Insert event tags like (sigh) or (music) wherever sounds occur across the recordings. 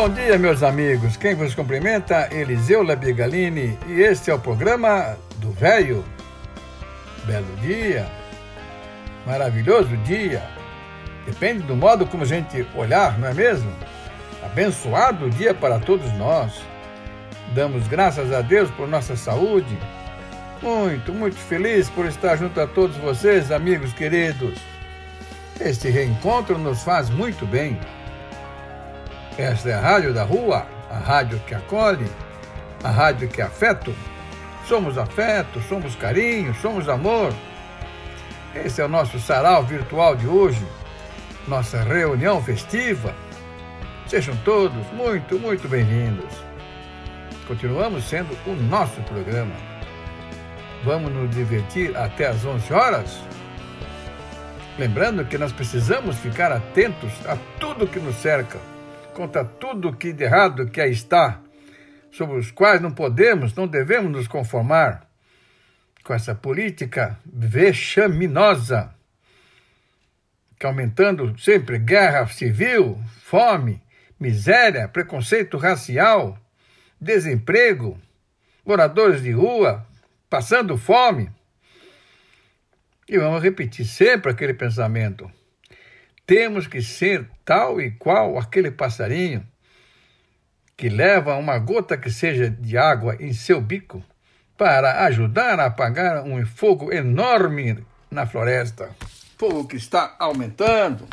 Bom dia, meus amigos. Quem vos cumprimenta é Eliseu Labigalini e este é o programa do Velho. Belo dia, maravilhoso dia. Depende do modo como a gente olhar, não é mesmo? Abençoado dia para todos nós. Damos graças a Deus por nossa saúde. Muito, muito feliz por estar junto a todos vocês, amigos queridos. Este reencontro nos faz muito bem. Esta é a Rádio da Rua, a rádio que acolhe, a rádio que é afeto. Somos afeto, somos carinho, somos amor. Esse é o nosso sarau virtual de hoje, nossa reunião festiva. Sejam todos muito, muito bem-vindos. Continuamos sendo o nosso programa. Vamos nos divertir até às 11 horas? Lembrando que nós precisamos ficar atentos a tudo que nos cerca contra tudo que de errado que aí está, sobre os quais não podemos, não devemos nos conformar com essa política vexaminosa, que aumentando sempre guerra civil, fome, miséria, preconceito racial, desemprego, moradores de rua passando fome. E vamos repetir sempre aquele pensamento. Temos que ser tal e qual aquele passarinho que leva uma gota que seja de água em seu bico para ajudar a apagar um fogo enorme na floresta. Fogo que está aumentando.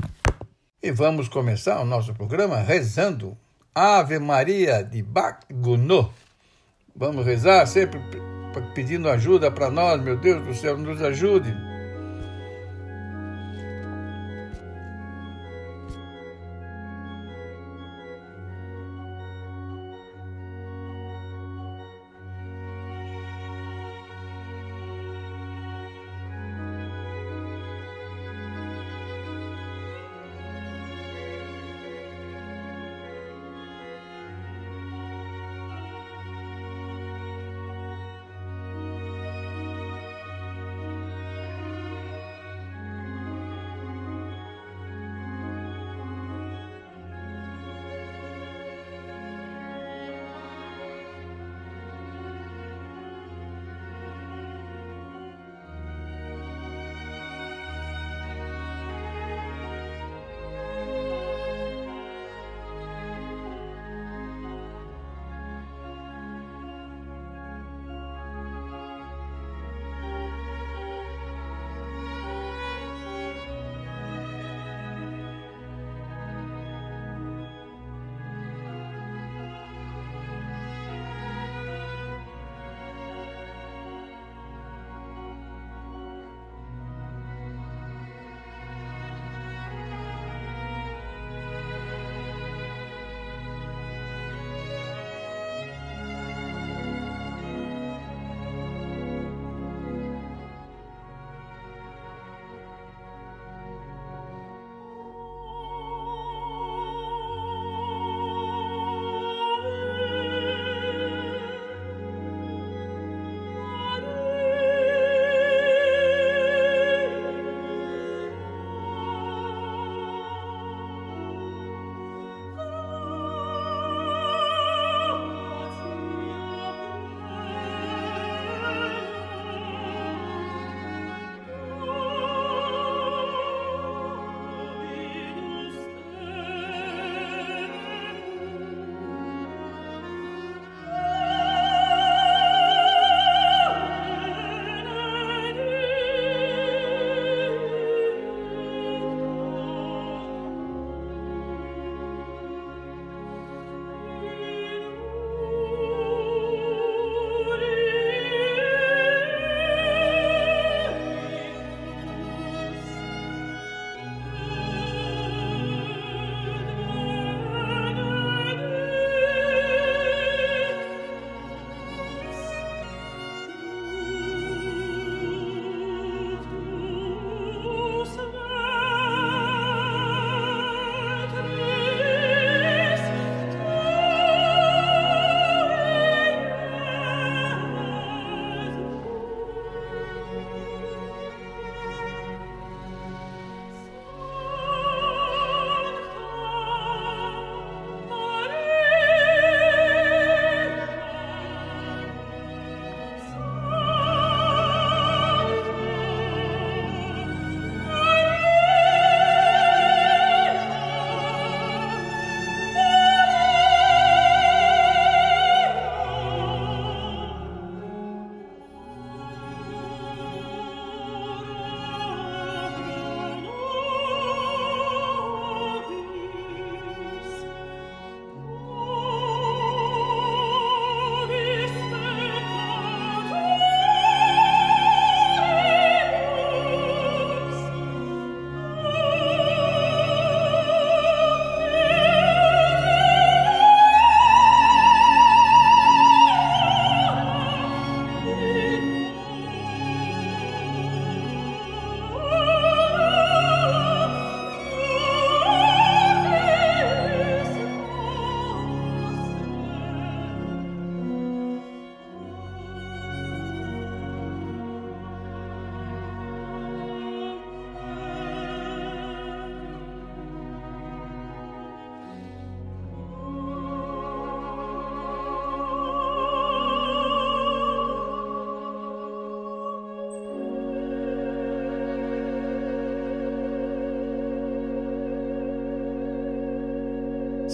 E vamos começar o nosso programa rezando Ave Maria de Bagunô. Vamos rezar sempre pedindo ajuda para nós, meu Deus do céu, nos ajude.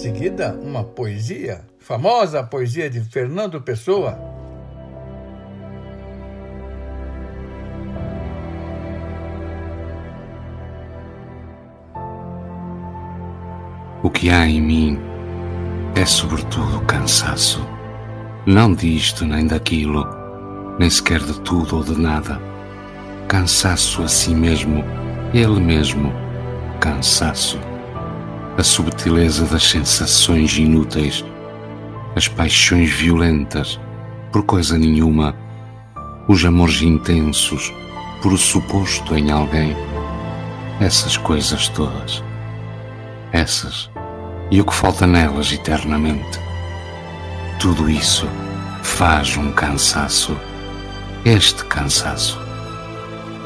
Seguida, uma poesia, famosa poesia de Fernando Pessoa. O que há em mim é sobretudo cansaço. Não disto nem daquilo, nem sequer de tudo ou de nada. Cansaço a si mesmo, ele mesmo, cansaço. A subtileza das sensações inúteis, as paixões violentas, por coisa nenhuma, os amores intensos, por o suposto em alguém. Essas coisas todas. Essas e o que falta nelas eternamente. Tudo isso faz um cansaço. Este cansaço.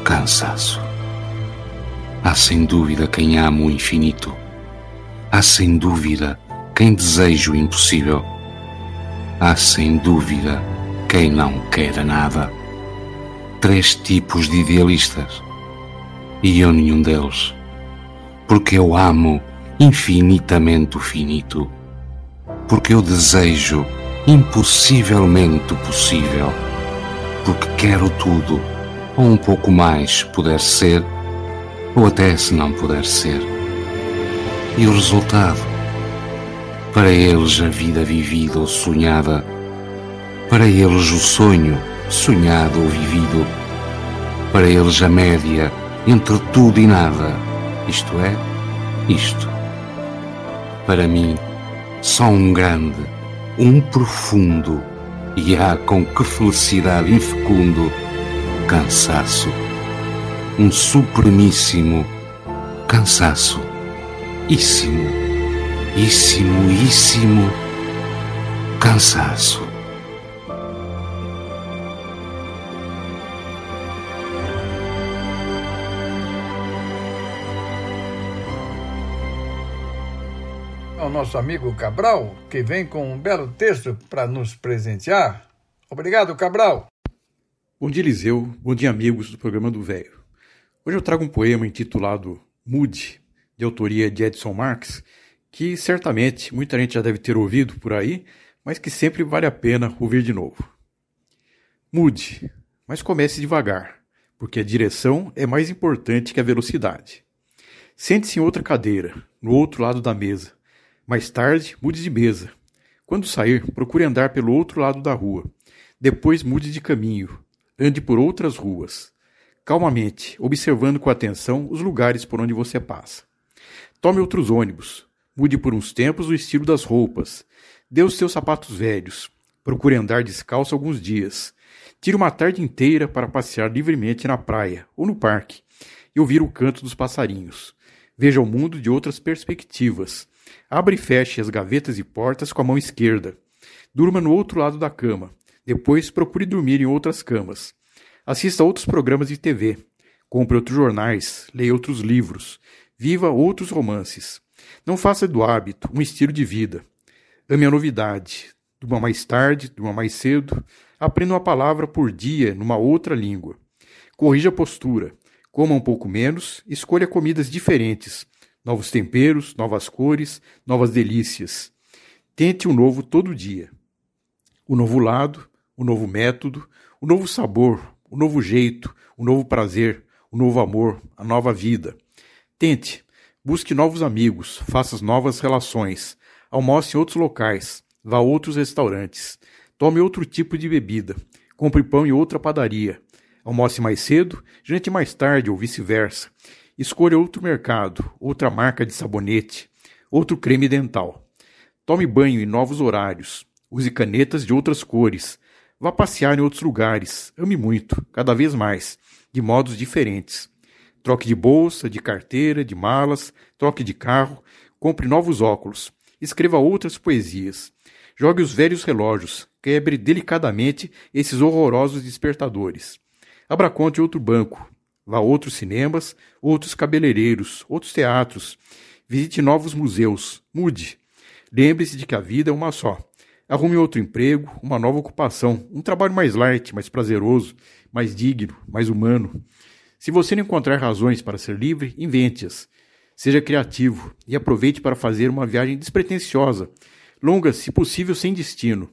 Cansaço. Há sem dúvida quem ama o infinito. Há sem dúvida quem deseja o impossível. Há sem dúvida quem não queira nada. Três tipos de idealistas. E eu nenhum deles. Porque eu amo infinitamente o finito, porque eu desejo impossivelmente o possível, porque quero tudo, ou um pouco mais puder ser, ou até se não puder ser. E o resultado? Para eles a vida vivida ou sonhada, para eles o sonho sonhado ou vivido, para eles a média entre tudo e nada, isto é, isto. Para mim, só um grande, um profundo, e há com que felicidade infecundo, cansaço, um supremíssimo cansaço, íssimo, íssimo, íssimo cansaço. ao nosso amigo Cabral, que vem com um belo texto para nos presentear. Obrigado, Cabral. Bom dia, Eliseu. Bom dia, amigos do programa do Velho. Hoje eu trago um poema intitulado Mude, de autoria de Edson Marx, que certamente muita gente já deve ter ouvido por aí, mas que sempre vale a pena ouvir de novo. Mude, mas comece devagar, porque a direção é mais importante que a velocidade. Sente-se em outra cadeira, no outro lado da mesa. Mais tarde, mude de mesa. Quando sair, procure andar pelo outro lado da rua. Depois mude de caminho. Ande por outras ruas. Calmamente, observando com atenção os lugares por onde você passa. Tome outros ônibus. Mude por uns tempos o estilo das roupas. Dê os seus sapatos velhos. Procure andar descalço alguns dias. Tire uma tarde inteira para passear livremente na praia ou no parque e ouvir o canto dos passarinhos. Veja o mundo de outras perspectivas Abra e feche as gavetas e portas com a mão esquerda. Durma no outro lado da cama. Depois procure dormir em outras camas. Assista a outros programas de TV. Compre outros jornais. Leia outros livros. Viva outros romances. Não faça do hábito um estilo de vida. Ame a novidade. Durma mais tarde, durma mais cedo. Aprenda uma palavra por dia numa outra língua. Corrija a postura. Coma um pouco menos. Escolha comidas diferentes novos temperos, novas cores, novas delícias. Tente o um novo todo dia. O novo lado, o novo método, o novo sabor, o novo jeito, o novo prazer, o novo amor, a nova vida. Tente, busque novos amigos, faça novas relações, almoce em outros locais, vá a outros restaurantes, tome outro tipo de bebida, compre pão em outra padaria, almoce mais cedo, jante mais tarde ou vice-versa. Escolha outro mercado, outra marca de sabonete, outro creme dental. Tome banho em novos horários. Use canetas de outras cores. Vá passear em outros lugares. Ame muito, cada vez mais, de modos diferentes. Troque de bolsa, de carteira, de malas, troque de carro, compre novos óculos. Escreva outras poesias. Jogue os velhos relógios, quebre delicadamente esses horrorosos despertadores. Abra conta outro banco, Vá a outros cinemas, outros cabeleireiros, outros teatros. Visite novos museus. Mude. Lembre-se de que a vida é uma só. Arrume outro emprego, uma nova ocupação, um trabalho mais light, mais prazeroso, mais digno, mais humano. Se você não encontrar razões para ser livre, invente-as. Seja criativo e aproveite para fazer uma viagem despretensiosa, longa, se possível, sem destino.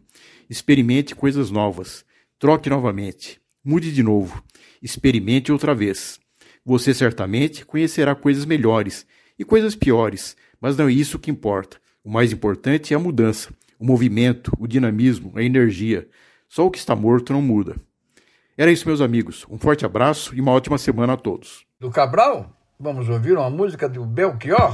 Experimente coisas novas. Troque novamente. Mude de novo. Experimente outra vez. Você certamente conhecerá coisas melhores e coisas piores, mas não é isso que importa. O mais importante é a mudança, o movimento, o dinamismo, a energia. Só o que está morto não muda. Era isso, meus amigos. Um forte abraço e uma ótima semana a todos. Do Cabral, vamos ouvir uma música do Belchior.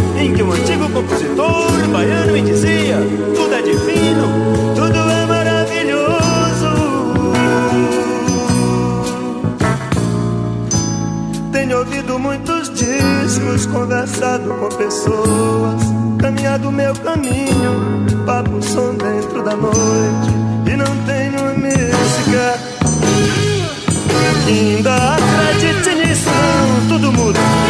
em que um antigo compositor baiano me dizia: tudo é divino, tudo é maravilhoso. Tenho ouvido muitos discos, conversado com pessoas, caminhado meu caminho, papo som dentro da noite, e não tenho música. Ainda acredite nisso, tudo muda.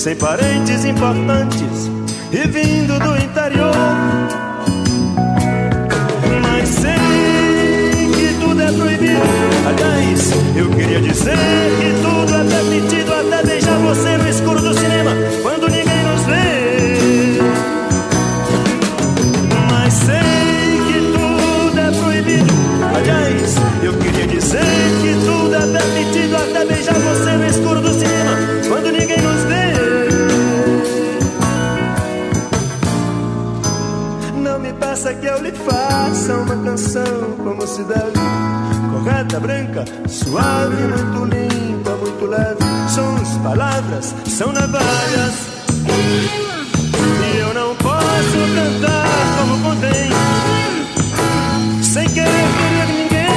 Sem parentes importantes e vindo do uma canção como se deve. Correta, branca, suave, muito limpa, muito leve. Sons, palavras, são navalhas. E eu não posso cantar como convém sem querer ferir ninguém.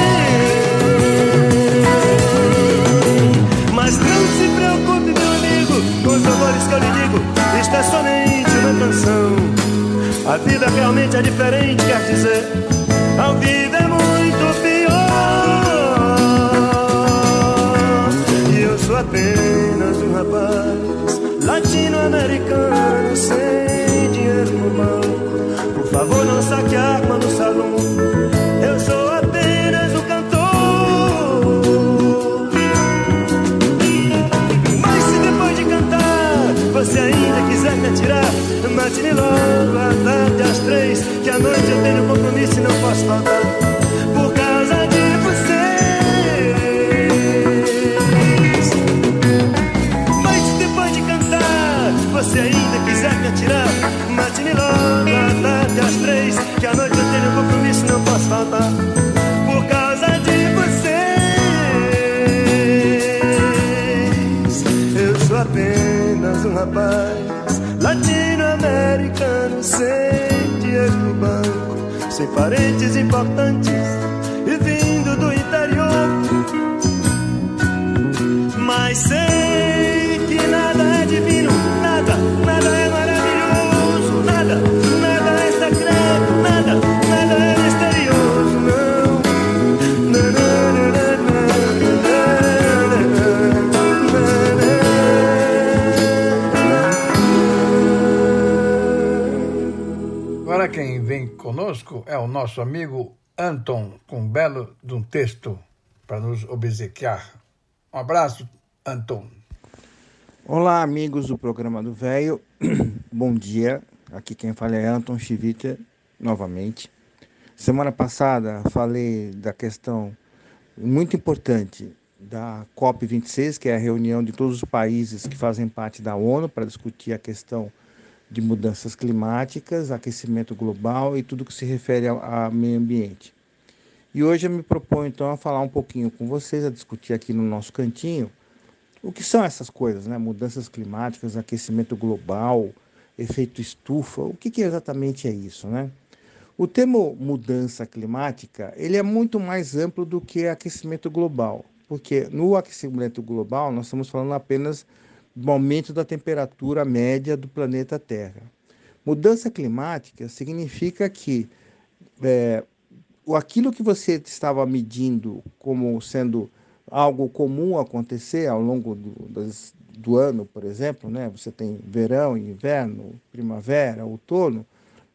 Mas não se preocupe, meu amigo, com os amores que eu lhe digo. Isto é somente uma canção. A vida realmente é diferente, quer dizer, a vida é muito pior. E eu sou apenas um rapaz latino-americano sem dinheiro no banco. Por favor, não saque arma no salão. Eu sou apenas um cantor. Mas se depois de cantar você ainda quiser me atirar, mate-me logo à tarde às três, que à noite eu tenho compromisso e não posso faltar. Por causa de vocês. Mas depois de cantar você ainda quiser me atirar, mate-me logo à tarde às três, que à noite eu tenho compromisso e não posso faltar. Sem parentes importantes conosco é o nosso amigo Anton, com um belo de um texto para nos obsequiar. Um abraço, Anton. Olá, amigos do programa do Velho. (clears throat) Bom dia. Aqui quem fala é Anton Chivita, novamente. Semana passada falei da questão muito importante da COP26, que é a reunião de todos os países que fazem parte da ONU para discutir a questão de mudanças climáticas, aquecimento global e tudo que se refere ao, ao meio ambiente. E hoje eu me proponho então a falar um pouquinho com vocês, a discutir aqui no nosso cantinho o que são essas coisas, né? Mudanças climáticas, aquecimento global, efeito estufa, o que, que exatamente é isso, né? O termo mudança climática ele é muito mais amplo do que aquecimento global, porque no aquecimento global nós estamos falando apenas aumento da temperatura média do planeta Terra. Mudança climática significa que é, aquilo que você estava medindo como sendo algo comum acontecer ao longo do, das, do ano, por exemplo, né? você tem verão, inverno, primavera, outono,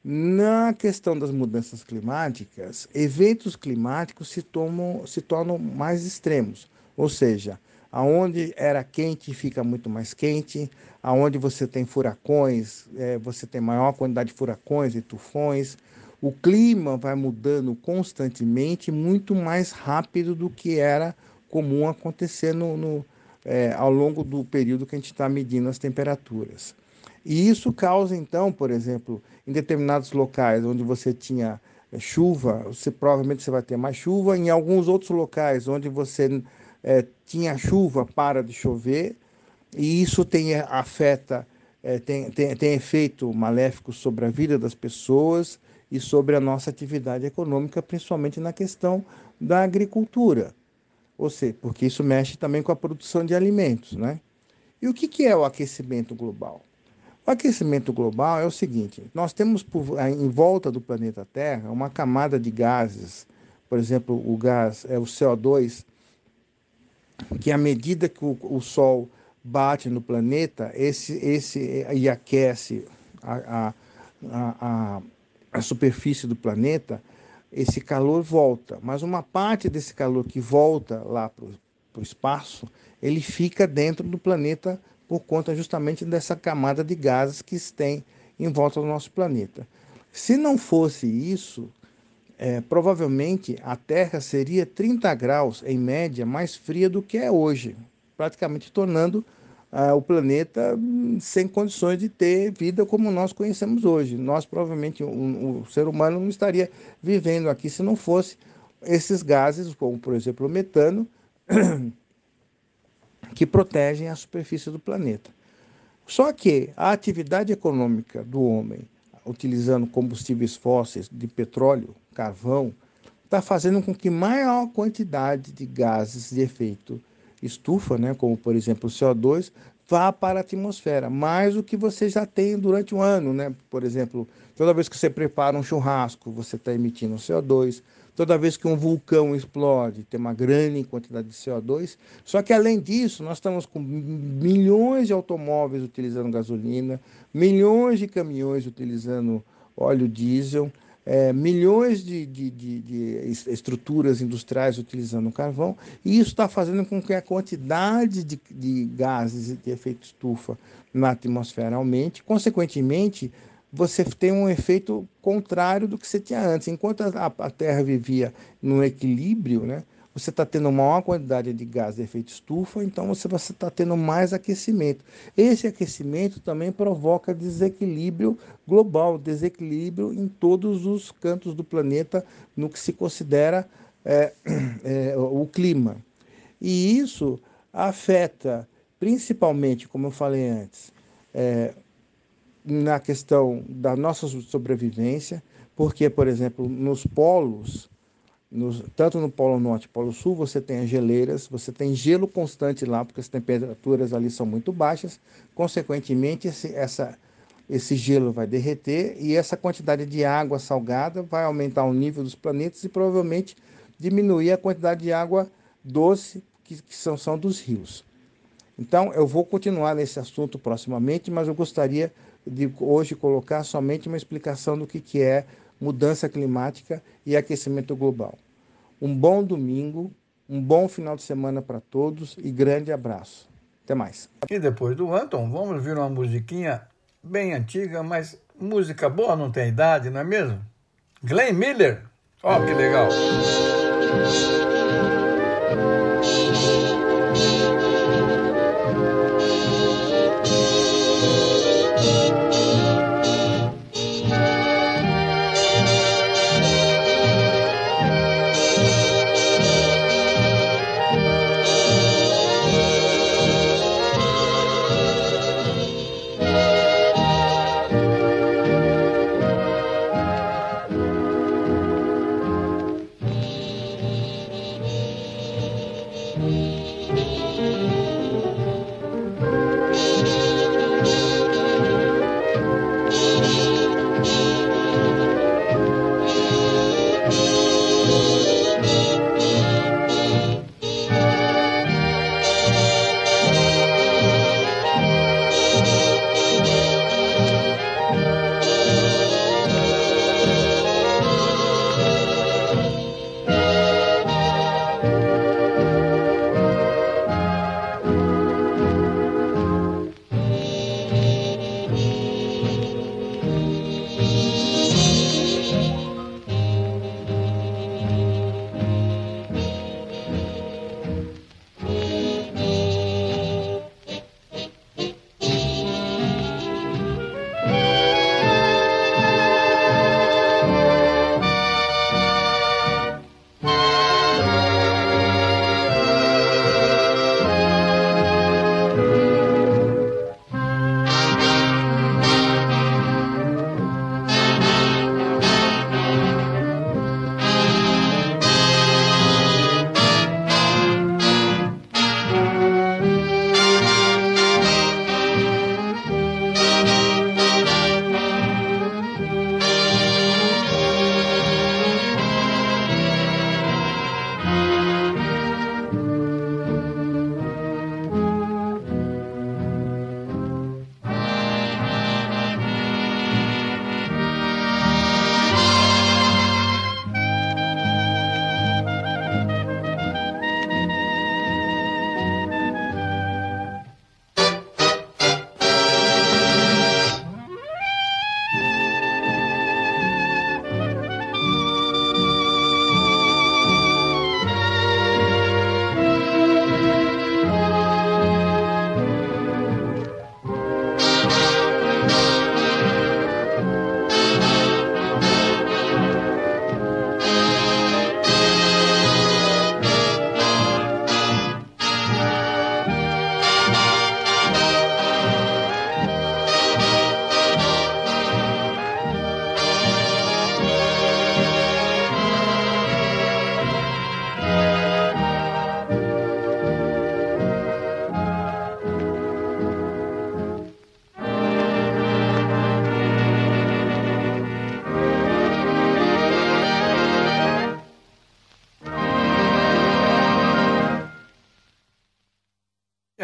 na questão das mudanças climáticas, eventos climáticos se, tomam, se tornam mais extremos, ou seja, aonde era quente fica muito mais quente, aonde você tem furacões, é, você tem maior quantidade de furacões e tufões, o clima vai mudando constantemente, muito mais rápido do que era comum acontecer no, no é, ao longo do período que a gente está medindo as temperaturas. E isso causa, então, por exemplo, em determinados locais onde você tinha é, chuva, você provavelmente você vai ter mais chuva. Em alguns outros locais onde você é, tinha chuva, para de chover. E isso tem afeta, é, tem, tem, tem efeito maléfico sobre a vida das pessoas e sobre a nossa atividade econômica, principalmente na questão da agricultura. Ou seja, porque isso mexe também com a produção de alimentos, né? E o que, que é o aquecimento global? O aquecimento global é o seguinte: nós temos por, em volta do planeta Terra uma camada de gases, por exemplo, o gás é o CO2, que à medida que o, o Sol bate no planeta, esse, esse e aquece a, a, a, a superfície do planeta, esse calor volta, mas uma parte desse calor que volta lá para o espaço, ele fica dentro do planeta por conta justamente dessa camada de gases que tem em volta do nosso planeta. Se não fosse isso, é, provavelmente a Terra seria 30 graus, em média, mais fria do que é hoje, praticamente tornando ah, o planeta hum, sem condições de ter vida como nós conhecemos hoje. Nós, provavelmente, o, o ser humano não estaria vivendo aqui se não fosse esses gases, como, por exemplo, o metano, (clears throat) que protegem a superfície do planeta. Só que a atividade econômica do homem, utilizando combustíveis fósseis de petróleo, carvão, está fazendo com que maior quantidade de gases de efeito estufa, né, como por exemplo o CO2, vá para a atmosfera, mais do que você já tem durante o ano, né? Por exemplo, toda vez que você prepara um churrasco, você está emitindo CO2. Toda vez que um vulcão explode, tem uma grande quantidade de CO2. Só que além disso, nós estamos com milhões de automóveis utilizando gasolina, milhões de caminhões utilizando óleo diesel é, milhões de, de, de, de, estruturas industriais utilizando carvão, e isso está fazendo com que a quantidade de, gases de efeito estufa na atmosfera aumente. Consequentemente, você tem um efeito contrário do que você tinha antes. Enquanto a, a Terra vivia num equilíbrio, né, você está tendo maior quantidade de gás de efeito estufa, então você está tendo mais aquecimento. Esse aquecimento também provoca desequilíbrio global, desequilíbrio em todos os cantos do planeta no que se considera é, (clears throat) é, o clima. E isso afeta principalmente, como eu falei antes, é, na questão da nossa sobrevivência, porque, por exemplo, nos polos, tanto no Polo Norte Polo Sul, você tem as geleiras, você tem gelo constante lá, porque as temperaturas ali são muito baixas. Consequentemente, esse, essa, esse gelo vai derreter e essa quantidade de água salgada vai aumentar o nível dos planetas e provavelmente diminuir a quantidade de água doce que, que são, são dos rios. Então, eu vou continuar nesse assunto proximamente, mas eu gostaria de hoje colocar somente uma explicação do que, que é mudança climática e aquecimento global. Um bom domingo, um bom final de semana para todos e grande abraço. Até mais. E depois do Anton, vamos ouvir uma musiquinha bem antiga, mas música boa não tem idade, não é mesmo? Glenn Miller, Ó, oh, que legal.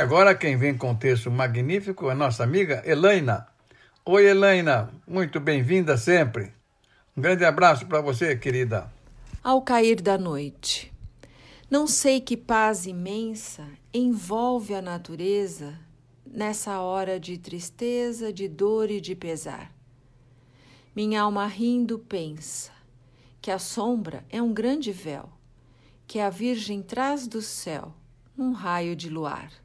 Agora quem vem com o texto magnífico é nossa amiga Elaina. Oi, Elaina, muito bem-vinda sempre. Um grande abraço para você, querida. Ao cair da noite, não sei que paz imensa envolve a natureza nessa hora de tristeza, de dor e de pesar. Minha alma rindo pensa que a sombra é um grande véu que a Virgem traz do céu num raio de luar.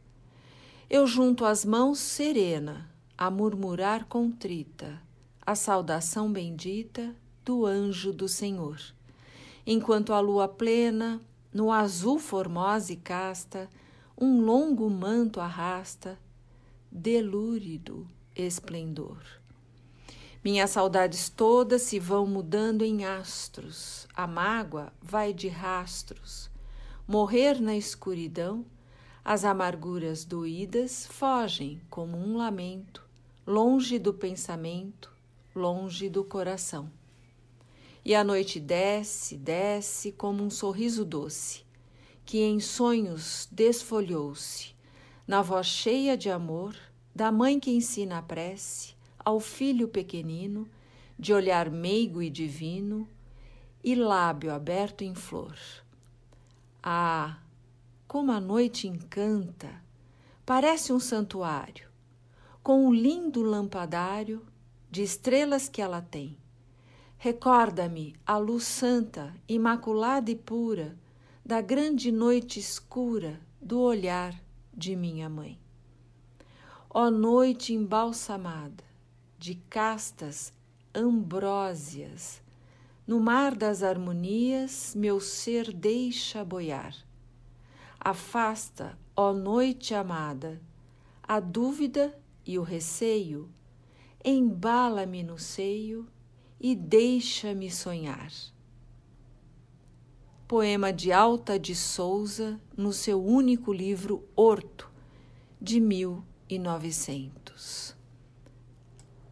Eu junto as mãos serena, a murmurar contrita, a saudação bendita do anjo do Senhor. Enquanto a lua plena, no azul formosa e casta, um longo manto arrasta, delúrido esplendor. Minhas saudades todas se vão mudando em astros, a mágoa vai de rastros. Morrer na escuridão as amarguras doídas fogem como um lamento, longe do pensamento, longe do coração. E a noite desce, desce como um sorriso doce, que em sonhos desfolhou-se, na voz cheia de amor da mãe que ensina a prece ao filho pequenino, de olhar meigo e divino e lábio aberto em flor. Ah, como a noite encanta, parece um santuário, com o lindo lampadário de estrelas que ela tem. Recorda-me a luz santa, imaculada e pura da grande noite escura do olhar de minha mãe. Ó noite embalsamada de castas ambrósias, no mar das harmonias meu ser deixa boiar. Afasta, ó noite amada, a dúvida e o receio, embala-me no seio e deixa-me sonhar. Poema de Alta de Souza, no seu único livro Horto, de 1900.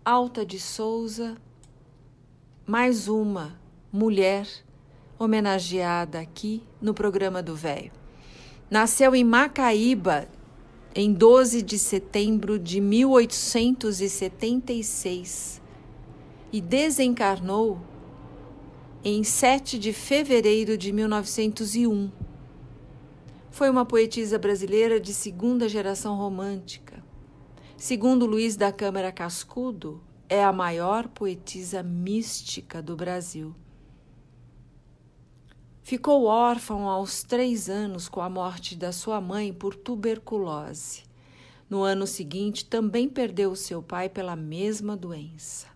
Alta de Souza, mais uma mulher homenageada aqui no programa do Velho. Nasceu em Macaíba em 12 de setembro de 1876 e desencarnou em 7 de fevereiro de 1901. Foi uma poetisa brasileira de segunda geração romântica. Segundo Luiz da Câmara Cascudo, é a maior poetisa mística do Brasil. Ficou órfão aos três anos com a morte da sua mãe por tuberculose. No ano seguinte, também perdeu seu pai pela mesma doença.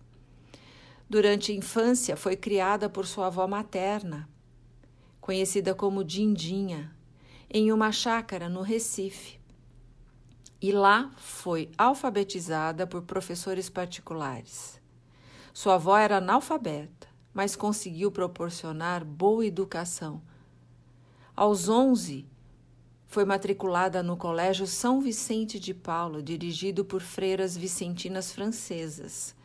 Durante a infância, foi criada por sua avó materna, conhecida como Dindinha, em uma chácara no Recife. E lá foi alfabetizada por professores particulares. Sua avó era analfabeta, mas conseguiu proporcionar boa educação. Aos 11, foi matriculada no Colégio São Vicente de Paulo, dirigido por freiras vicentinas francesas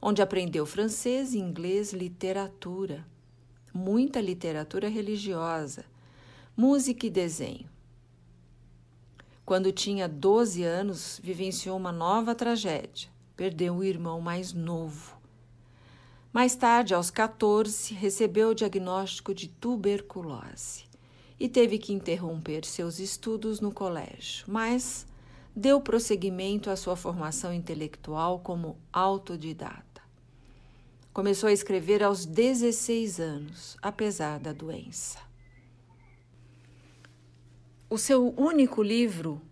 onde aprendeu francês, inglês, literatura, muita literatura religiosa, música e desenho. Quando tinha 12 anos, vivenciou uma nova tragédia. Perdeu o irmão mais novo. Mais tarde, aos 14, recebeu o diagnóstico de tuberculose e teve que interromper seus estudos no colégio, mas deu prosseguimento à sua formação intelectual como autodidata. Começou a escrever aos 16 anos, apesar da doença. O seu único livro,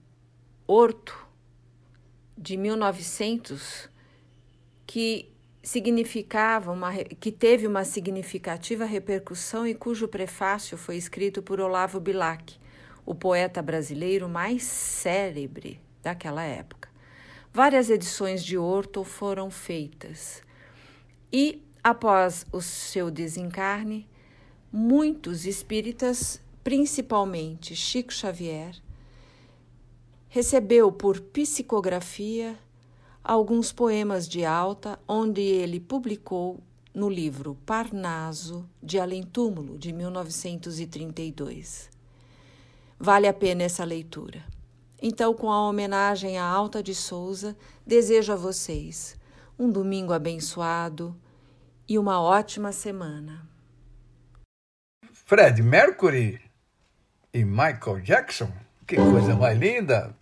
Horto, de 1900, que significava uma, que teve uma significativa repercussão e cujo prefácio foi escrito por Olavo Bilac, o poeta brasileiro mais célebre daquela época. Várias edições de Horto foram feitas e, após o seu desencarne, muitos espíritas, principalmente Chico Xavier, recebeu por psicografia alguns poemas de alta, onde ele publicou no livro Parnaso de Além Túmulo, de 1932. Vale a pena essa leitura. Então, com a homenagem à Alta de Souza, desejo a vocês um domingo abençoado e uma ótima semana. Fred Mercury e Michael Jackson, que coisa mais linda!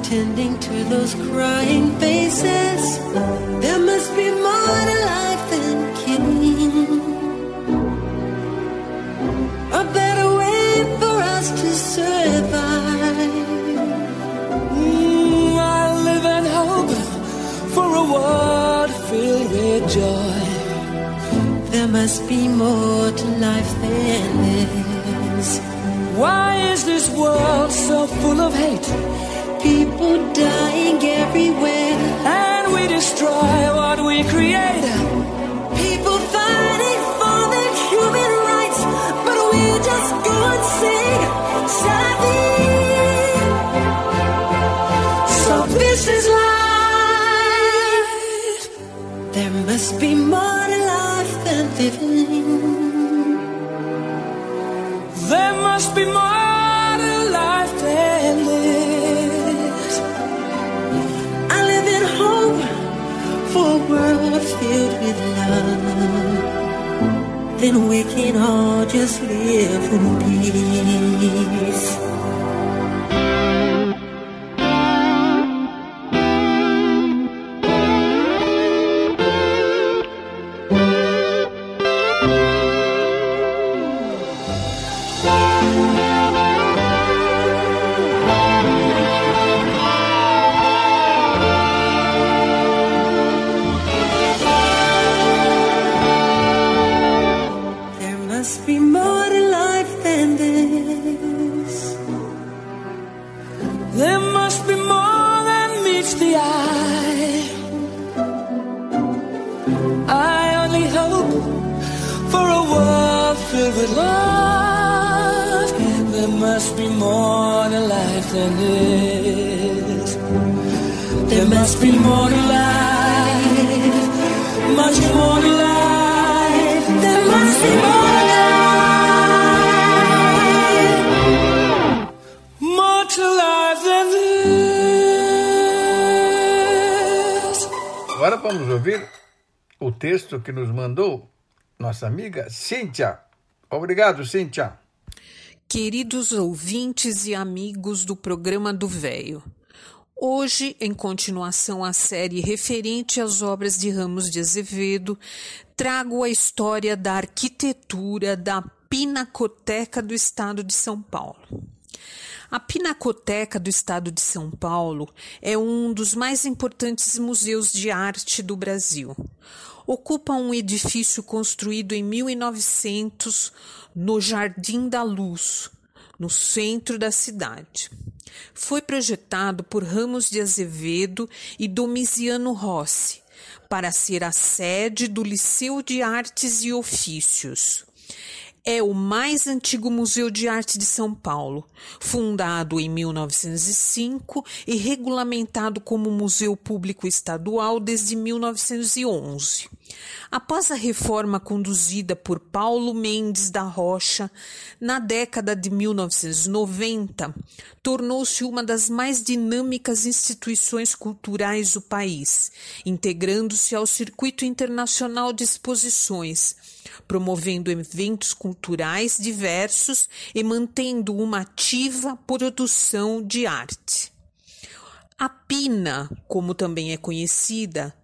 Tending to those crying faces. This is life. There must be more to life than living. There must be more to life than this. I live in hope for a world filled with love. Then we can all just live in peace. Amiga Cíntia. Obrigado, Cíntia. Queridos ouvintes e amigos do programa do Véio, hoje, em continuação à série referente às obras de Ramos de Azevedo, trago a história da arquitetura da Pinacoteca do Estado de São Paulo. A Pinacoteca do Estado de São Paulo é um dos mais importantes museus de arte do Brasil. Ocupa um edifício construído em 1900 no Jardim da Luz, no centro da cidade. Foi projetado por Ramos de Azevedo e Domiciano Rossi para ser a sede do Liceu de Artes e Ofícios é o mais antigo museu de arte de São Paulo, fundado em 1905 e regulamentado como museu público estadual desde 1911. Após a reforma conduzida por Paulo Mendes da Rocha, na década de 1990, tornou-se uma das mais dinâmicas instituições culturais do país, integrando-se ao circuito internacional de exposições, promovendo eventos culturais diversos e mantendo uma ativa produção de arte. A Pina, como também é conhecida,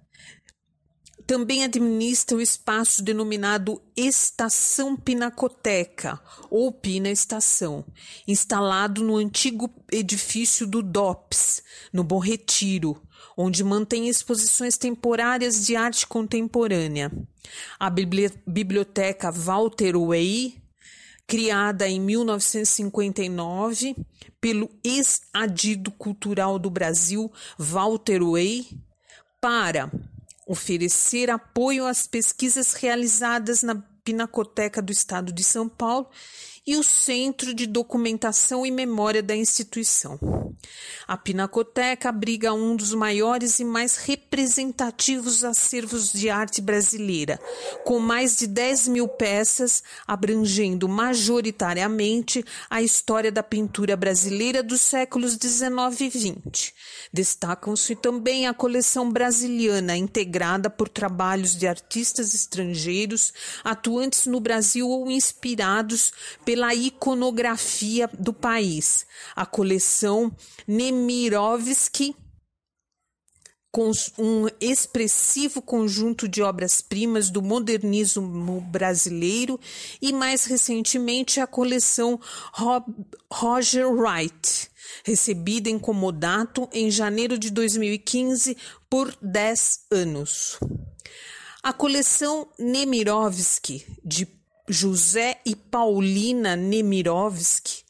também administra o espaço denominado Estação Pinacoteca ou Pina Estação, instalado no antigo edifício do DOPS, no Bom Retiro, onde mantém exposições temporárias de arte contemporânea. A Biblioteca Walter Way, criada em 1959 pelo ex-adido cultural do Brasil, Walter Way, para oferecer apoio às pesquisas realizadas na Pinacoteca do Estado de São Paulo e o Centro de Documentação e Memória da instituição. A Pinacoteca abriga um dos maiores e mais representativos acervos de arte brasileira, com mais de 10 mil peças, abrangendo majoritariamente a história da pintura brasileira dos séculos 19 e 20. Destacam-se também a coleção brasiliana, integrada por trabalhos de artistas estrangeiros atuantes no Brasil ou inspirados pela iconografia do país, a coleção Nemirovsky, com um expressivo conjunto de obras-primas do modernismo brasileiro e, mais recentemente, a coleção Roger Wright, recebida em comodato em janeiro de 2015 por 10 anos. A coleção Nemirovsky, de José e Paulina Nemirovsky,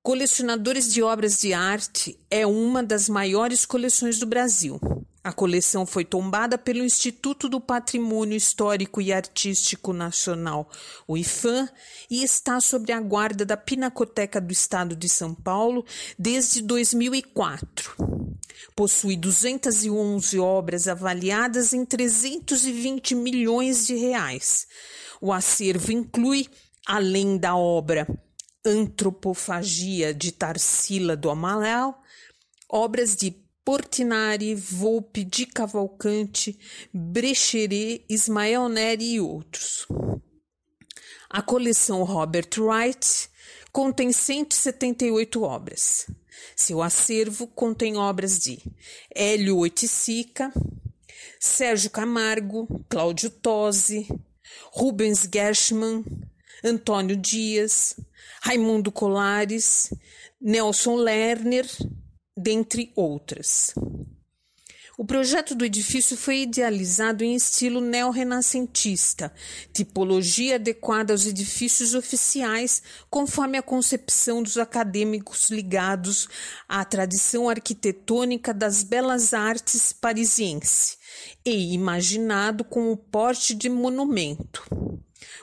colecionadores de obras de arte, é uma das maiores coleções do Brasil. A coleção foi tombada pelo Instituto do Patrimônio Histórico e Artístico Nacional, o IFAM, e está sob a guarda da Pinacoteca do Estado de São Paulo desde 2004. Possui 211 obras avaliadas em 320 milhões de reais. O acervo inclui, além da obra Antropofagia de Tarsila do Amaral, obras de Portinari, Volpe de Cavalcante, Brecheret, Ismael Neri e outros. A coleção Robert Wright contém 178 obras. Seu acervo contém obras de Hélio Oiticica, Sérgio Camargo, Cláudio Tosi, Rubens Gershman, Antônio Dias, Raimundo Colares, Nelson Lerner, dentre outras. O projeto do edifício foi idealizado em estilo neorrenascentista, tipologia adequada aos edifícios oficiais, conforme a concepção dos acadêmicos ligados à tradição arquitetônica das belas artes parisiense, e imaginado com o porte de monumento.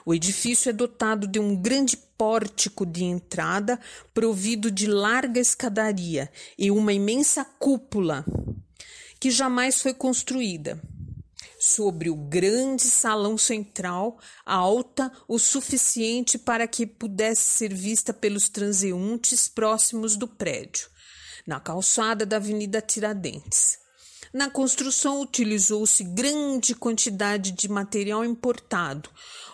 O edifício é dotado de um grande pórtico de entrada, provido de larga escadaria e uma imensa cúpula que jamais foi construída. Sobre o grande salão central, alta o suficiente para que pudesse ser vista pelos transeuntes próximos do prédio, na calçada da Avenida Tiradentes. Na construção utilizou-se grande quantidade de material importado,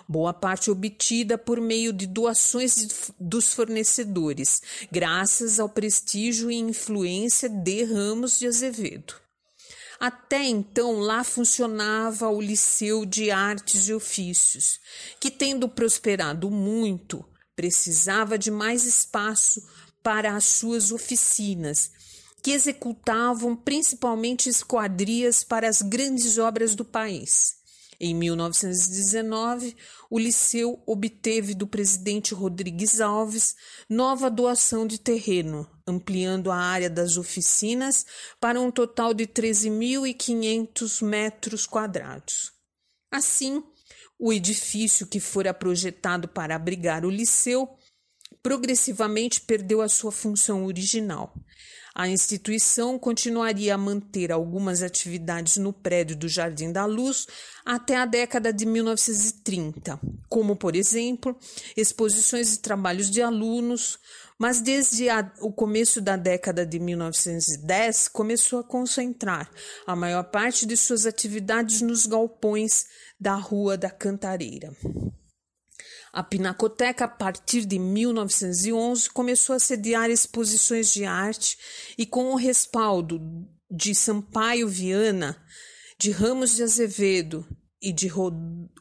boa parte obtida por meio de doações dos fornecedores, graças ao prestígio e influência de Ramos de Azevedo. Até então lá funcionava o Liceu de Artes e Ofícios, que, tendo prosperado muito, precisava de mais espaço para as suas oficinas, que executavam principalmente esquadrias para as grandes obras do país. Em 1919, o Liceu obteve do presidente Rodrigues Alves nova doação de terreno, ampliando a área das oficinas para um total de 13.500 metros quadrados. Assim, o edifício que fora projetado para abrigar o liceu progressivamente perdeu a sua função original. A instituição continuaria a manter algumas atividades no prédio do Jardim da Luz até a década de 1930, como, por exemplo, exposições e trabalhos de alunos, mas desde a, o começo da década de 1910 começou a concentrar a maior parte de suas atividades nos galpões da Rua da Cantareira. A Pinacoteca, a partir de 1911, começou a sediar exposições de arte e, com o respaldo de Sampaio Viana, de Ramos de Azevedo e de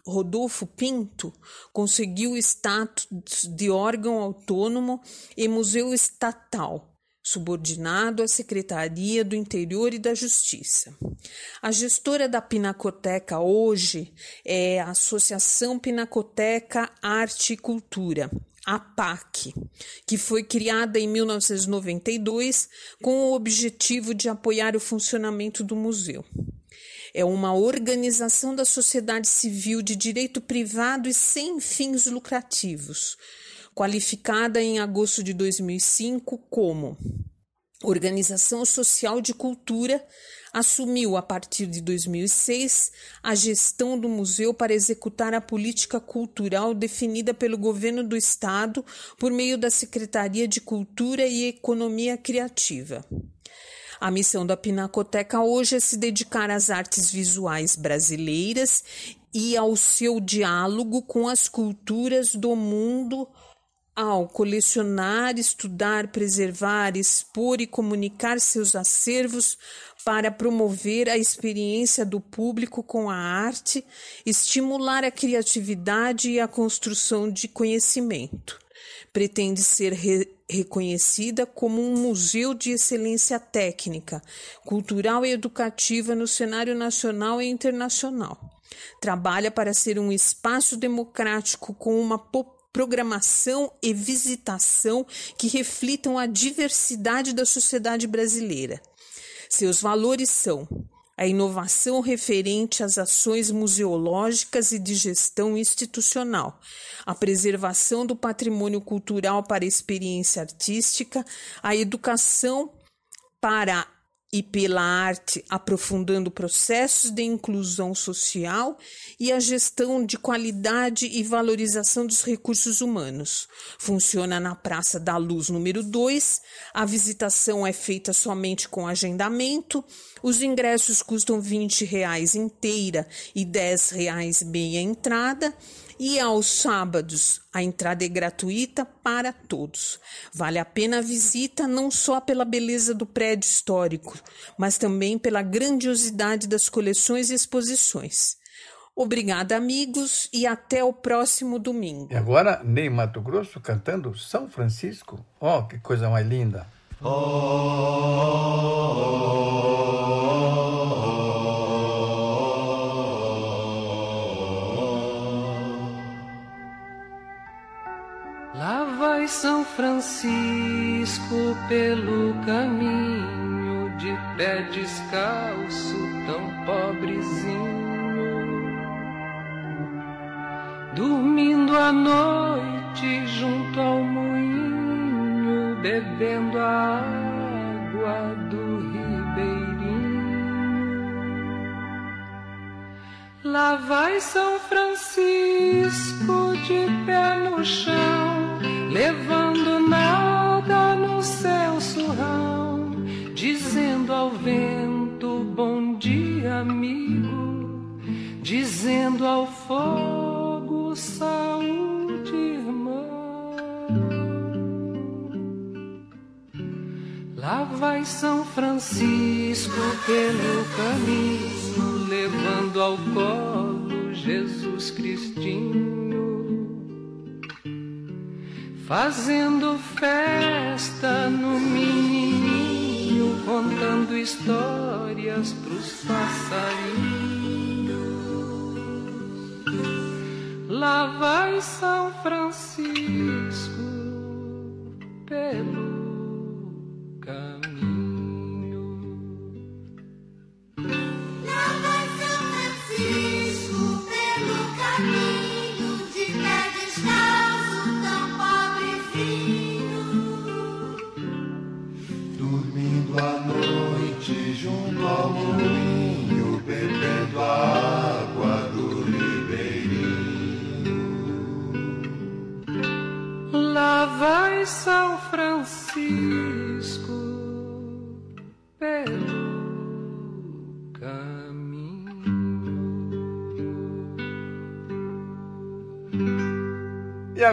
Rodolfo Pinto, conseguiu status de órgão autônomo e museu estatal subordinado à Secretaria do Interior e da Justiça. A gestora da Pinacoteca hoje é a Associação Pinacoteca Arte e Cultura, a PAC, que foi criada em 1992 com o objetivo de apoiar o funcionamento do museu. É uma organização da sociedade civil de direito privado e sem fins lucrativos qualificada em agosto de 2005 como Organização Social de Cultura, assumiu a partir de 2006 a gestão do museu para executar a política cultural definida pelo governo do estado por meio da Secretaria de Cultura e Economia Criativa. A missão da Pinacoteca hoje é se dedicar às artes visuais brasileiras e ao seu diálogo com as culturas do mundo ao colecionar, estudar, preservar, expor e comunicar seus acervos para promover a experiência do público com a arte, estimular a criatividade e a construção de conhecimento. Pretende ser re reconhecida como um museu de excelência técnica, cultural e educativa no cenário nacional e internacional. Trabalha para ser um espaço democrático com uma programação e visitação que reflitam a diversidade da sociedade brasileira. Seus valores são a inovação referente às ações museológicas e de gestão institucional, a preservação do patrimônio cultural para experiência artística, a educação para e pela arte, aprofundando processos de inclusão social e a gestão de qualidade e valorização dos recursos humanos. Funciona na Praça da Luz número 2. A visitação é feita somente com agendamento. Os ingressos custam 20 reais inteira e 10 reais meia entrada. E aos sábados, a entrada é gratuita para todos. Vale a pena a visita não só pela beleza do prédio histórico, mas também pela grandiosidade das coleções e exposições. Obrigada, amigos, e até o próximo domingo. E agora, Ney Mato Grosso cantando São Francisco. Oh, que coisa mais linda! Lá vai São Francisco pelo caminho, de pé descalço, tão pobrezinho. Dormindo à noite junto ao moinho, bebendo a água do ribeirinho. Lá vai São Francisco de pé no chão, levando nada no seu surrão, dizendo ao vento bom dia, amigo, dizendo ao fogo saúde, irmão. Lá vai São Francisco pelo caminho, levando ao colo Jesus Cristinho, fazendo festa no menininho, contando histórias pros passarinhos. Lá vai São Francisco pelo caminho.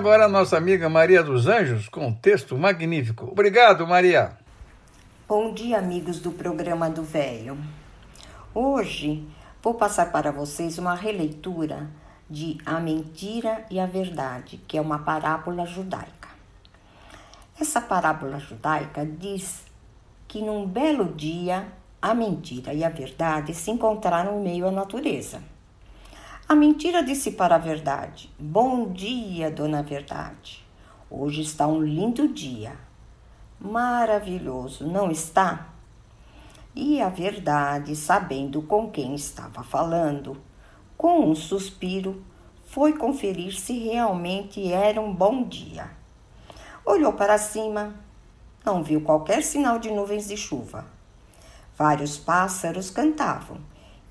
Agora a nossa amiga Maria dos Anjos com um texto magnífico. Obrigado, Maria. Bom dia, amigos do programa do Velho. Hoje vou passar para vocês uma releitura de A Mentira e a Verdade, que é uma parábola judaica. Essa parábola judaica diz que num belo dia a mentira e a verdade se encontraram em meio à natureza. A mentira disse para a verdade: Bom dia, dona Verdade. Hoje está um lindo dia. Maravilhoso, não está? E a verdade, sabendo com quem estava falando, com um suspiro, foi conferir se realmente era um bom dia. Olhou para cima, não viu qualquer sinal de nuvens de chuva. Vários pássaros cantavam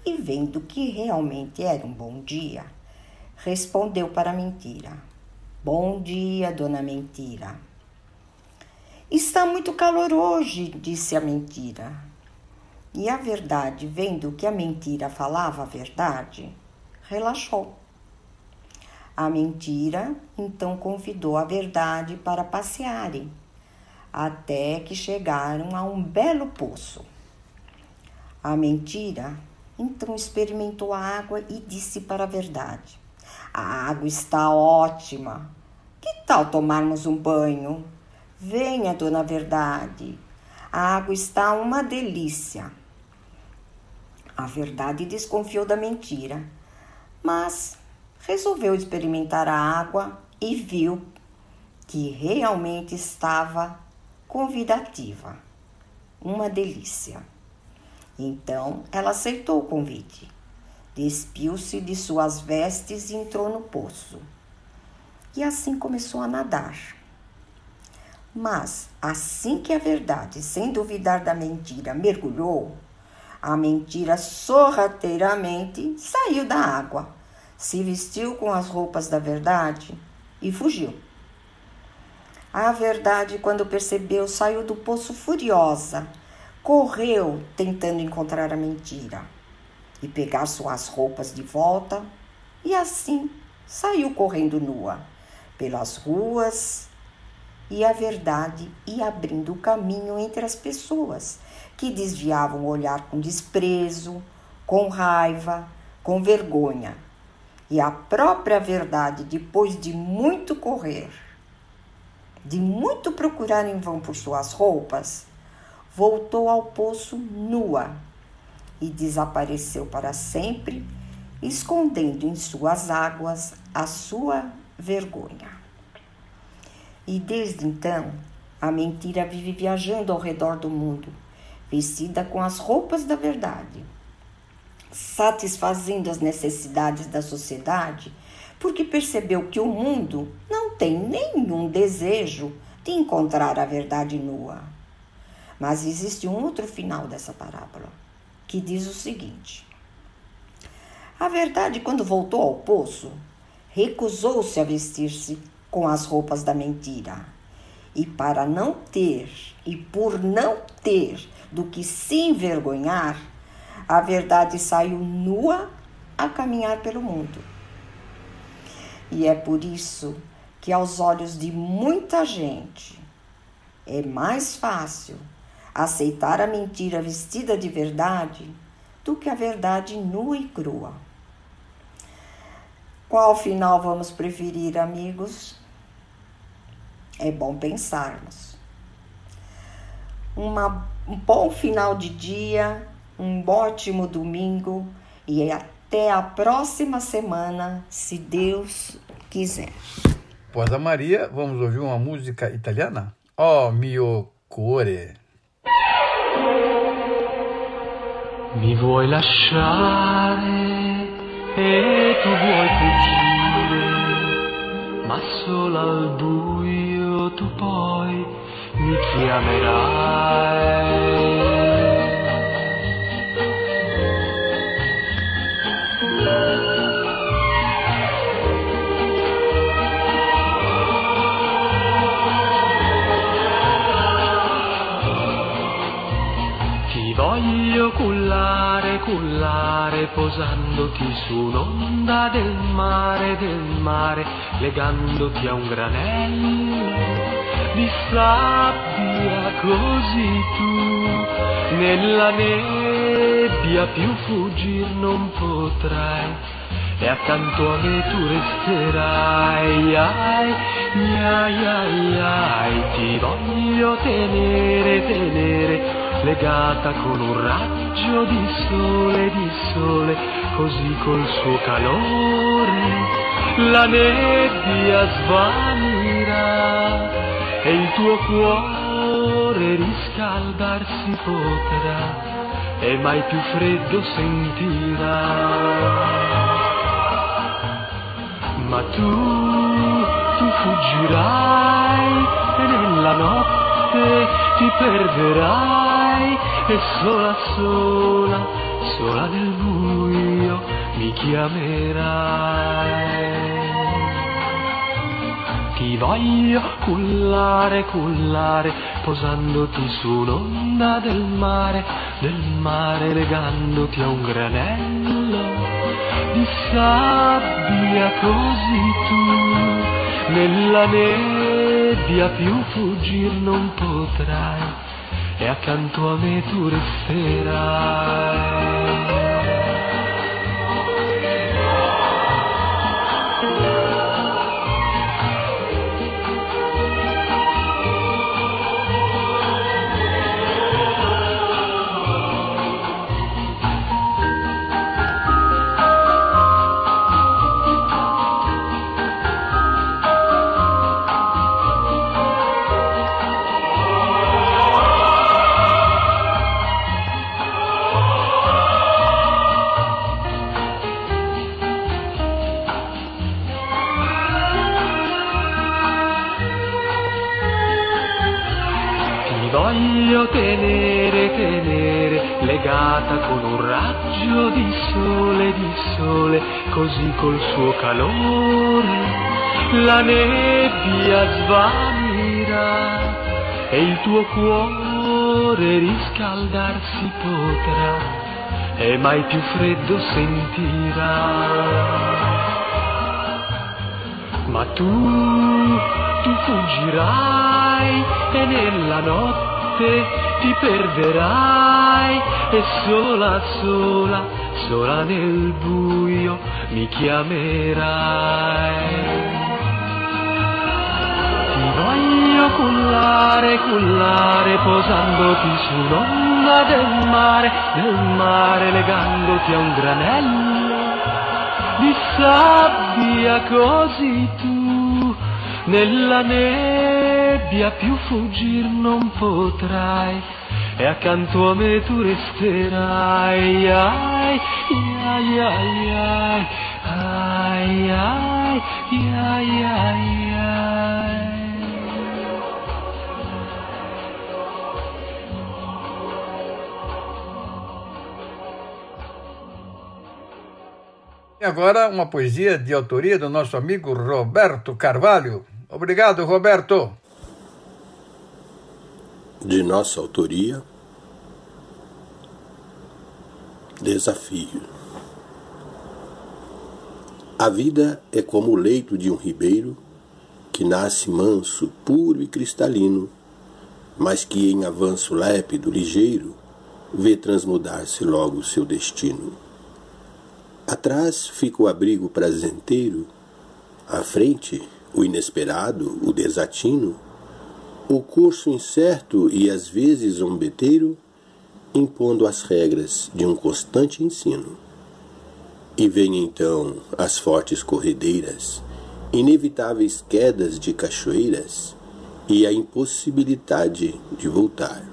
e, vendo que realmente era um bom dia, respondeu para a mentira: Bom dia, dona Mentira. Está muito calor hoje, disse a mentira. E a verdade, vendo que a mentira falava a verdade, relaxou. A mentira então convidou a verdade para passearem, até que chegaram a um belo poço. A mentira então experimentou a água e disse para a verdade: A água está ótima. Que tal tomarmos um banho? Venha, dona Verdade. A água está uma delícia. A verdade desconfiou da mentira, mas resolveu experimentar a água e viu que realmente estava convidativa. Uma delícia. Então ela aceitou o convite, despiu-se de suas vestes e entrou no poço. E assim começou a nadar. Mas assim que a verdade, sem duvidar da mentira, mergulhou, a mentira sorrateiramente saiu da água, se vestiu com as roupas da verdade e fugiu. A verdade, quando percebeu, saiu do poço furiosa, correu tentando encontrar a mentira e pegar suas roupas de volta, e assim saiu correndo nua pelas ruas e a verdade ia abrindo caminho entre as pessoas que desviavam o olhar com desprezo, com raiva, com vergonha. E a própria verdade, depois de muito correr, de muito procurar em vão por suas roupas, voltou ao poço nua e desapareceu para sempre, escondendo em suas águas a sua vergonha. E desde então, a mentira vive viajando ao redor do mundo, vestida com as roupas da verdade, satisfazendo as necessidades da sociedade, porque percebeu que o mundo não tem nenhum desejo de encontrar a verdade nua. Mas existe um outro final dessa parábola, que diz o seguinte: A verdade, quando voltou ao poço, recusou-se a vestir-se com as roupas da mentira. E para não ter, e por não ter do que se envergonhar, a verdade saiu nua a caminhar pelo mundo. E é por isso que, aos olhos de muita gente, é mais fácil aceitar a mentira vestida de verdade do que a verdade nua e crua. Qual final vamos preferir, amigos? É bom pensarmos. Uma, um bom final de dia, um ótimo domingo e até a próxima semana, se Deus quiser. Após a Maria, vamos ouvir uma música italiana? Oh mio cuore. Mi vuoi lasciare e tu vuoi fuggire, ma solo al buio tu poi mi chiamerai. Voglio cullare, cullare, posandoti su un'onda del mare, del mare, legandoti a un granello di sabbia, così tu nella nebbia più fuggir non potrai. E accanto a me tu resterai, ai, ai, ai, ai, ti voglio tenere, tenere, legata con un raggio di sole, di sole, così col suo calore la nebbia svanirà e il tuo cuore riscaldarsi potrà e mai più freddo sentirà. Ma tu, tu fuggirai e nella notte ti perderai e sola, sola, sola nel buio mi chiamerai. Ti voglio cullare, cullare, posandoti su un'onda del mare, del mare legandoti a un granello di sabbia così tu nella nebbia più fuggir non potrai e accanto a me tu resterai. Legata con un raggio di sole, di sole, così col suo calore la nebbia svanirà e il tuo cuore riscaldarsi potrà e mai più freddo sentirà. Ma tu, tu fuggirai e nella notte ti perderai e sola, sola, sola nel buio mi chiamerai. Ti voglio cullare, cullare, posandoti su un'onda del mare, del mare, legandoti a un granello di sabbia così tu nella nebbia più fuggir non potrai e accanto a me tu resterai ai ai ai ai ai ai ai ai ai E agora uma poesia de autoria do nosso amigo Roberto Carvalho. Obrigado, Roberto. De nossa autoria, Desafio. A vida é como o leito de um ribeiro que nasce manso, puro e cristalino, mas que em avanço lépido, ligeiro, vê transmudar-se logo seu destino. Atrás fica o abrigo prazenteiro, à frente o inesperado, o desatino, o curso incerto e às vezes zombeteiro, impondo as regras de um constante ensino. E vem então as fortes corredeiras, inevitáveis quedas de cachoeiras e a impossibilidade de voltar.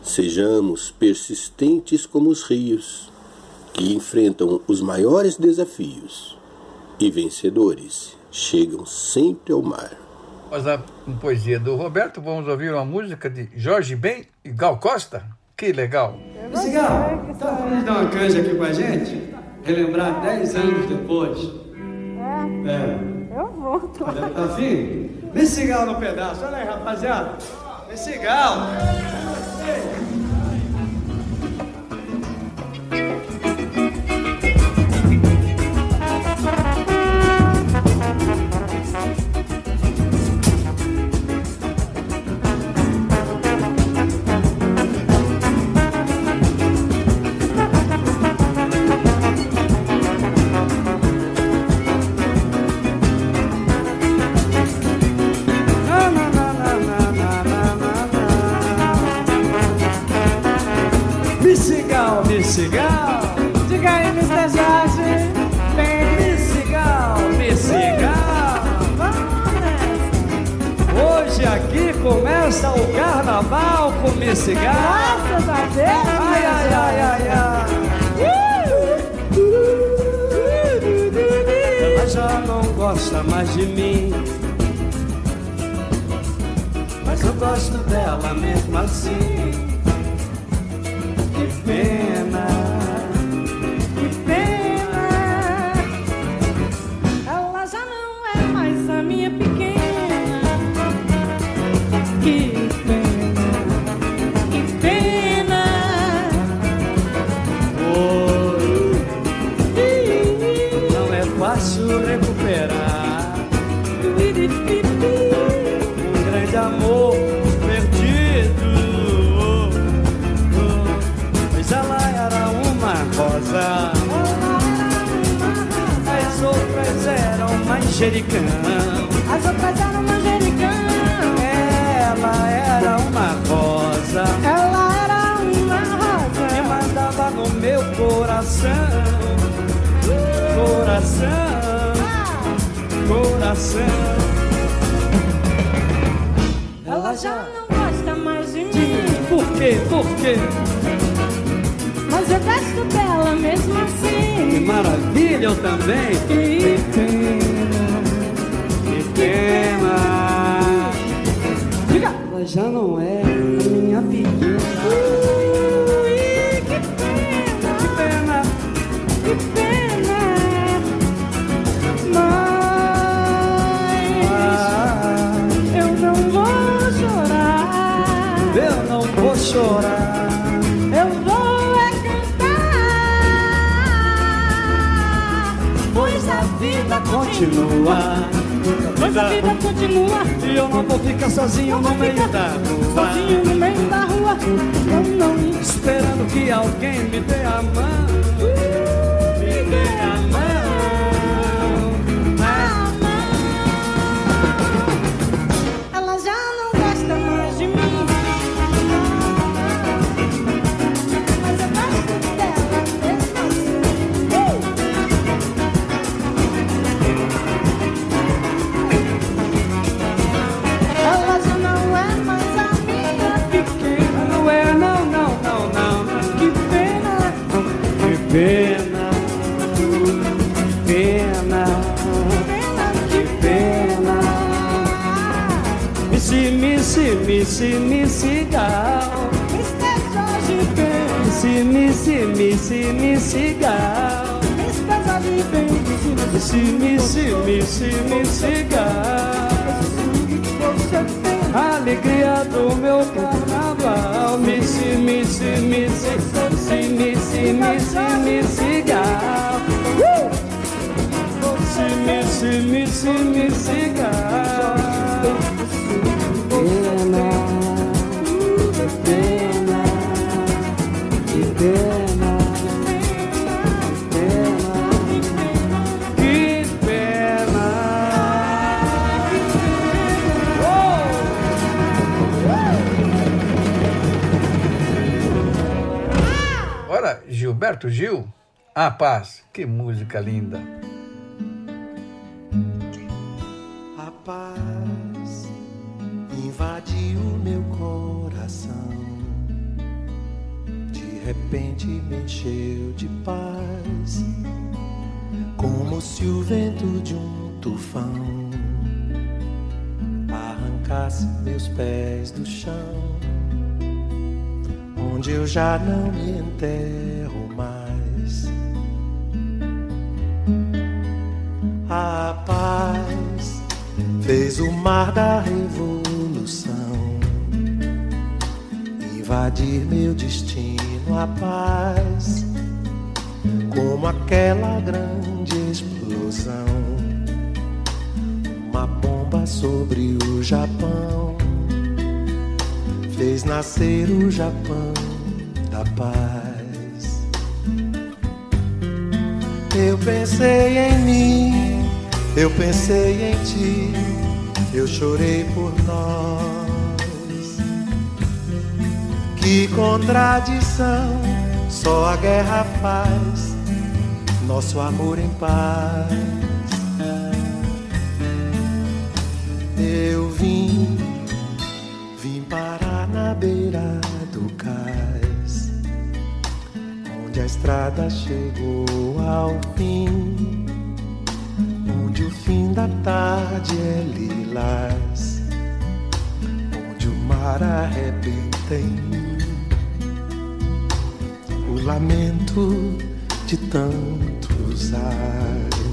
Sejamos persistentes como os rios, que enfrentam os maiores desafios e vencedores chegam sempre ao mar. Após a poesia do Roberto, vamos ouvir uma música de Jorge Ben e Gal Costa. Que legal! Cigal, tá falando de dar uma canja aqui com a gente? Relembrar 10 anos depois. É. Eu vou. Tô. Tá afim? Vem cigal no pedaço. Olha aí, rapaziada. Vem cigal. Missigal, Missigal. Diga aí, Mr. Jorge. Vem. Missigal, Missigal. Hoje aqui começa o carnaval com Missigal. Graças a Deus. Ai, ai, ai, ai, ai. Ela já não gosta mais de mim. Mas eu gosto dela mesmo assim. pena. Manjericão. As outras eram manjericão. Ela era uma rosa, Ela era uma rosa. que mandava no meu coração, coração, coração. Ela já não gosta mais de mim. Por quê? Por quê? Mas eu gosto dela mesmo Que assim. maravilha, eu também. já não é minha pequena. Ui, que pena, que pena, que pena. Mas eu não vou chorar. Eu não vou chorar. Eu vou é cantar, pois a vida continua. Vida continua. E eu não vou ficar sozinho no meio da rua. Sozinho no meio da rua, eu não Esperando que alguém me dê a mão. Me dê a mão. Pena. Pena. Que pena. Missy, missy, missy, missy gal. Esteja de bem, Missy, missy, missy, missy gal. esteja de bem. Missy, missy, missy, missy gal. Alegria do meu carnaval. Missy, missy, missy, missy, missy, missy, missy gal. Missy, missy, missy, missy gal. Pena, Gilberto Gil, A Paz, que música linda. A paz invadiu meu coração. De repente me encheu de paz, como se o vento de um tufão arrancasse meus pés do chão, onde eu já não me enterro mar da revolução invadir meu destino. A paz, como aquela grande explosão, uma bomba sobre o Japão, fez nascer o Japão da paz. Eu pensei em mim, eu pensei em ti, eu chorei por nós. Que contradição, só a guerra faz nosso amor em paz. Eu vim, vim parar na beira do cais, onde a estrada chegou ao fim, fim da tarde é lilás, onde o mar arrebenta em o lamento de tantos ais.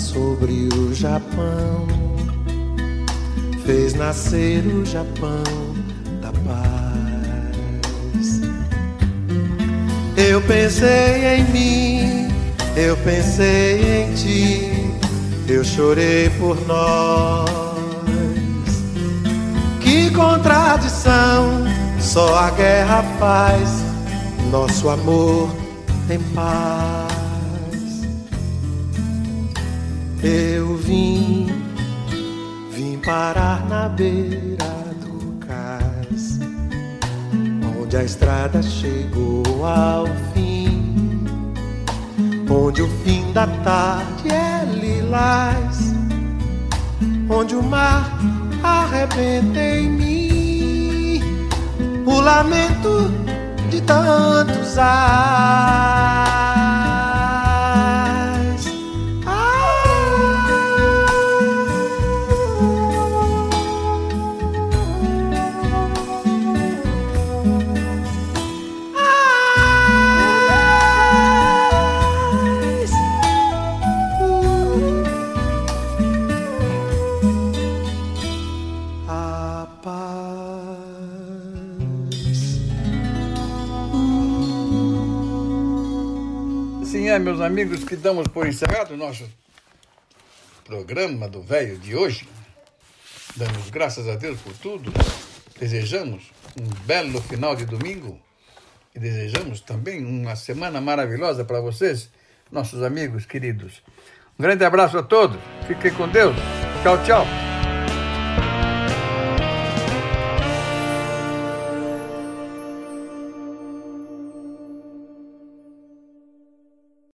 Sobre o Japão, fez nascer o Japão da paz. Eu pensei em mim, Eu pensei em ti, eu chorei por nós. Que contradição, só a guerra faz nosso amor em paz. Eu vim, vim parar na beira do cais, onde a estrada chegou ao fim, onde o fim da tarde é lilás, onde o mar arrebenta em mim, o lamento de tantos ais. Meus amigos, que damos por encerrado o nosso programa do velho de hoje. Damos graças a Deus por tudo. Desejamos um belo final de domingo e desejamos também uma semana maravilhosa para vocês, nossos amigos queridos. Um grande abraço a todos. Fiquem com Deus. Tchau, tchau.